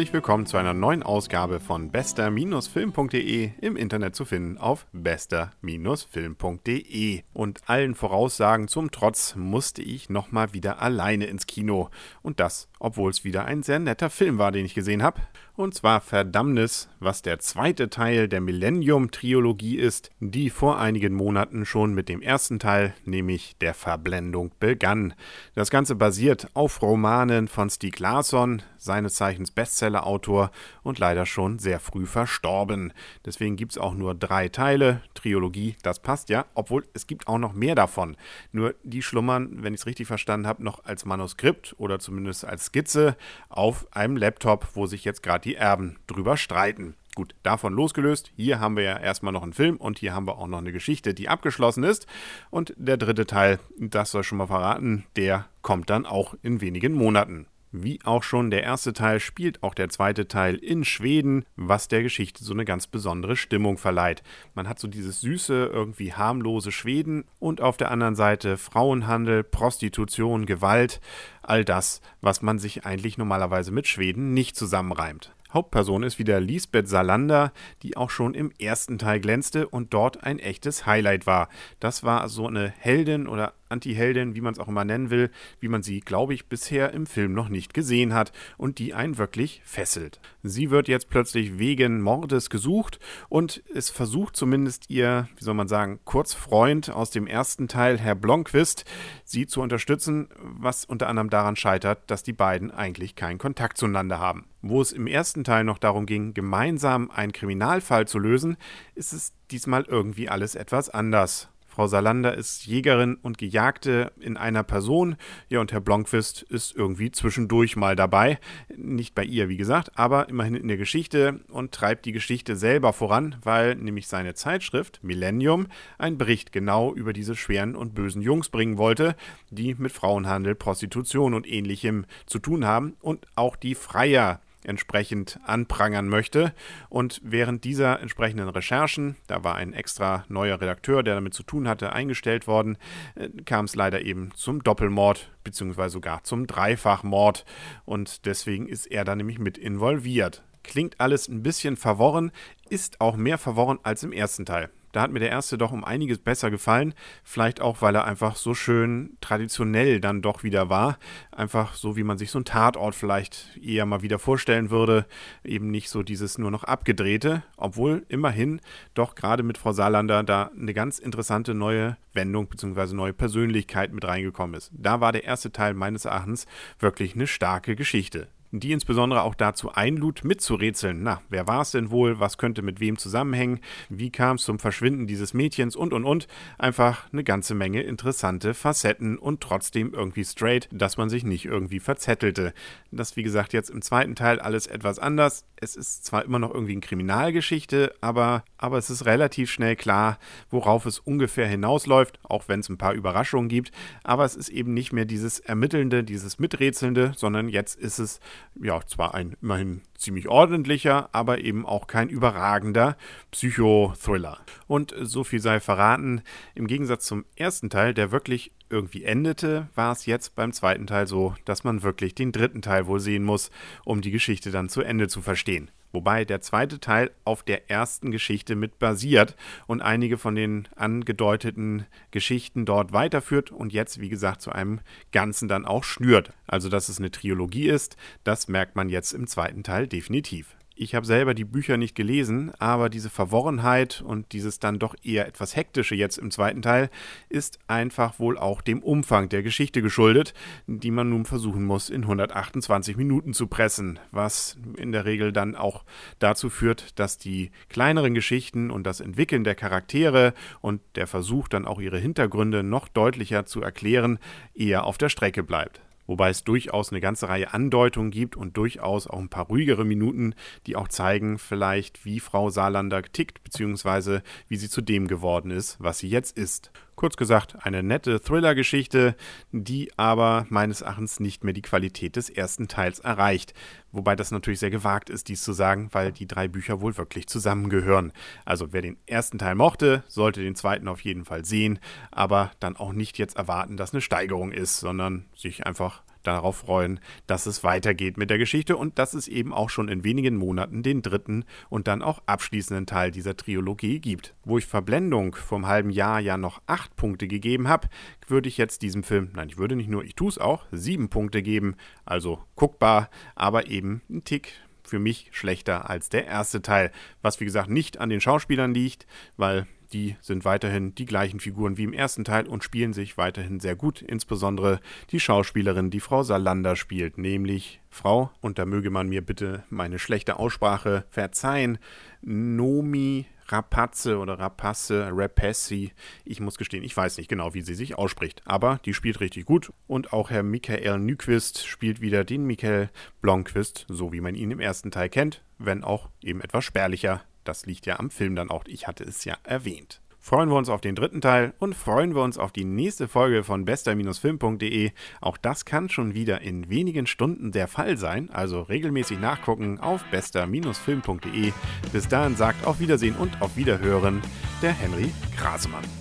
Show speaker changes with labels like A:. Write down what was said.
A: herzlich willkommen zu einer neuen Ausgabe von bester-film.de im Internet zu finden auf bester-film.de. Und allen Voraussagen zum Trotz musste ich nochmal wieder alleine ins Kino. Und das, obwohl es wieder ein sehr netter Film war, den ich gesehen habe. Und zwar Verdammnis, was der zweite Teil der Millennium-Triologie ist, die vor einigen Monaten schon mit dem ersten Teil, nämlich der Verblendung, begann. Das Ganze basiert auf Romanen von Stieg Larsson, seines Zeichens Bestsellerautor und leider schon sehr früh verstorben. Deswegen gibt es auch nur drei Teile. Triologie, das passt ja, obwohl es gibt auch noch mehr davon. Nur die schlummern, wenn ich es richtig verstanden habe, noch als Manuskript oder zumindest als Skizze auf einem Laptop, wo sich jetzt gerade die Erben drüber streiten. Gut, davon losgelöst, hier haben wir ja erstmal noch einen Film und hier haben wir auch noch eine Geschichte, die abgeschlossen ist. Und der dritte Teil, das soll schon mal verraten, der kommt dann auch in wenigen Monaten. Wie auch schon der erste Teil spielt auch der zweite Teil in Schweden, was der Geschichte so eine ganz besondere Stimmung verleiht. Man hat so dieses süße, irgendwie harmlose Schweden und auf der anderen Seite Frauenhandel, Prostitution, Gewalt, all das, was man sich eigentlich normalerweise mit Schweden nicht zusammenreimt. Hauptperson ist wieder Lisbeth Salander, die auch schon im ersten Teil glänzte und dort ein echtes Highlight war. Das war so eine Heldin oder Anti-Heldin, wie man es auch immer nennen will, wie man sie, glaube ich, bisher im Film noch nicht gesehen hat und die einen wirklich fesselt. Sie wird jetzt plötzlich wegen Mordes gesucht und es versucht zumindest ihr, wie soll man sagen, Kurzfreund aus dem ersten Teil, Herr Blomqvist, sie zu unterstützen, was unter anderem daran scheitert, dass die beiden eigentlich keinen Kontakt zueinander haben. Wo es im ersten Teil noch darum ging, gemeinsam einen Kriminalfall zu lösen, ist es diesmal irgendwie alles etwas anders. Frau Salander ist Jägerin und Gejagte in einer Person. Ja, und Herr Blomqvist ist irgendwie zwischendurch mal dabei. Nicht bei ihr, wie gesagt, aber immerhin in der Geschichte und treibt die Geschichte selber voran, weil nämlich seine Zeitschrift Millennium einen Bericht genau über diese schweren und bösen Jungs bringen wollte, die mit Frauenhandel, Prostitution und ähnlichem zu tun haben und auch die Freier entsprechend anprangern möchte. Und während dieser entsprechenden Recherchen, da war ein extra neuer Redakteur, der damit zu tun hatte, eingestellt worden, äh, kam es leider eben zum Doppelmord beziehungsweise sogar zum Dreifachmord. Und deswegen ist er da nämlich mit involviert. Klingt alles ein bisschen verworren, ist auch mehr verworren als im ersten Teil. Da hat mir der erste doch um einiges besser gefallen. Vielleicht auch, weil er einfach so schön traditionell dann doch wieder war. Einfach so, wie man sich so einen Tatort vielleicht eher mal wieder vorstellen würde. Eben nicht so dieses nur noch abgedrehte. Obwohl immerhin doch gerade mit Frau Saarlander da eine ganz interessante neue Wendung bzw. neue Persönlichkeit mit reingekommen ist. Da war der erste Teil meines Erachtens wirklich eine starke Geschichte die insbesondere auch dazu einlud, mitzurätseln. Na, wer war es denn wohl? Was könnte mit wem zusammenhängen? Wie kam es zum Verschwinden dieses Mädchens? Und, und, und. Einfach eine ganze Menge interessante Facetten und trotzdem irgendwie straight, dass man sich nicht irgendwie verzettelte. Das, wie gesagt, jetzt im zweiten Teil alles etwas anders. Es ist zwar immer noch irgendwie eine Kriminalgeschichte, aber, aber es ist relativ schnell klar, worauf es ungefähr hinausläuft, auch wenn es ein paar Überraschungen gibt. Aber es ist eben nicht mehr dieses Ermittelnde, dieses Miträtselnde, sondern jetzt ist es ja, zwar ein immerhin ziemlich ordentlicher, aber eben auch kein überragender Psychothriller. Und so viel sei verraten, im Gegensatz zum ersten Teil, der wirklich irgendwie endete, war es jetzt beim zweiten Teil so, dass man wirklich den dritten Teil wohl sehen muss, um die Geschichte dann zu Ende zu verstehen wobei der zweite Teil auf der ersten Geschichte mit basiert und einige von den angedeuteten Geschichten dort weiterführt und jetzt, wie gesagt, zu einem Ganzen dann auch schnürt. Also, dass es eine Trilogie ist, das merkt man jetzt im zweiten Teil definitiv. Ich habe selber die Bücher nicht gelesen, aber diese Verworrenheit und dieses dann doch eher etwas hektische jetzt im zweiten Teil ist einfach wohl auch dem Umfang der Geschichte geschuldet, die man nun versuchen muss, in 128 Minuten zu pressen, was in der Regel dann auch dazu führt, dass die kleineren Geschichten und das Entwickeln der Charaktere und der Versuch dann auch ihre Hintergründe noch deutlicher zu erklären, eher auf der Strecke bleibt wobei es durchaus eine ganze Reihe Andeutungen gibt und durchaus auch ein paar ruhigere Minuten, die auch zeigen vielleicht, wie Frau Saarlander tickt, beziehungsweise wie sie zu dem geworden ist, was sie jetzt ist. Kurz gesagt, eine nette Thriller-Geschichte, die aber meines Erachtens nicht mehr die Qualität des ersten Teils erreicht. Wobei das natürlich sehr gewagt ist, dies zu sagen, weil die drei Bücher wohl wirklich zusammengehören. Also wer den ersten Teil mochte, sollte den zweiten auf jeden Fall sehen, aber dann auch nicht jetzt erwarten, dass eine Steigerung ist, sondern sich einfach darauf freuen, dass es weitergeht mit der Geschichte und dass es eben auch schon in wenigen Monaten den dritten und dann auch abschließenden Teil dieser Trilogie gibt. Wo ich Verblendung vom halben Jahr ja noch acht Punkte gegeben habe, würde ich jetzt diesem Film, nein, ich würde nicht nur, ich tue es auch, sieben Punkte geben, also guckbar, aber eben ein Tick für mich schlechter als der erste Teil, was wie gesagt nicht an den Schauspielern liegt, weil die sind weiterhin die gleichen Figuren wie im ersten Teil und spielen sich weiterhin sehr gut. Insbesondere die Schauspielerin, die Frau Salander spielt, nämlich Frau, und da möge man mir bitte meine schlechte Aussprache verzeihen, Nomi Rapazze oder Rapace, Rapessi. Ich muss gestehen, ich weiß nicht genau, wie sie sich ausspricht. Aber die spielt richtig gut. Und auch Herr Michael Nyquist spielt wieder den Michael Blomqvist, so wie man ihn im ersten Teil kennt, wenn auch eben etwas spärlicher das liegt ja am Film dann auch. Ich hatte es ja erwähnt. Freuen wir uns auf den dritten Teil und freuen wir uns auf die nächste Folge von bester-film.de. Auch das kann schon wieder in wenigen Stunden der Fall sein, also regelmäßig nachgucken auf bester-film.de. Bis dahin sagt auf Wiedersehen und auf Wiederhören der Henry Grasemann.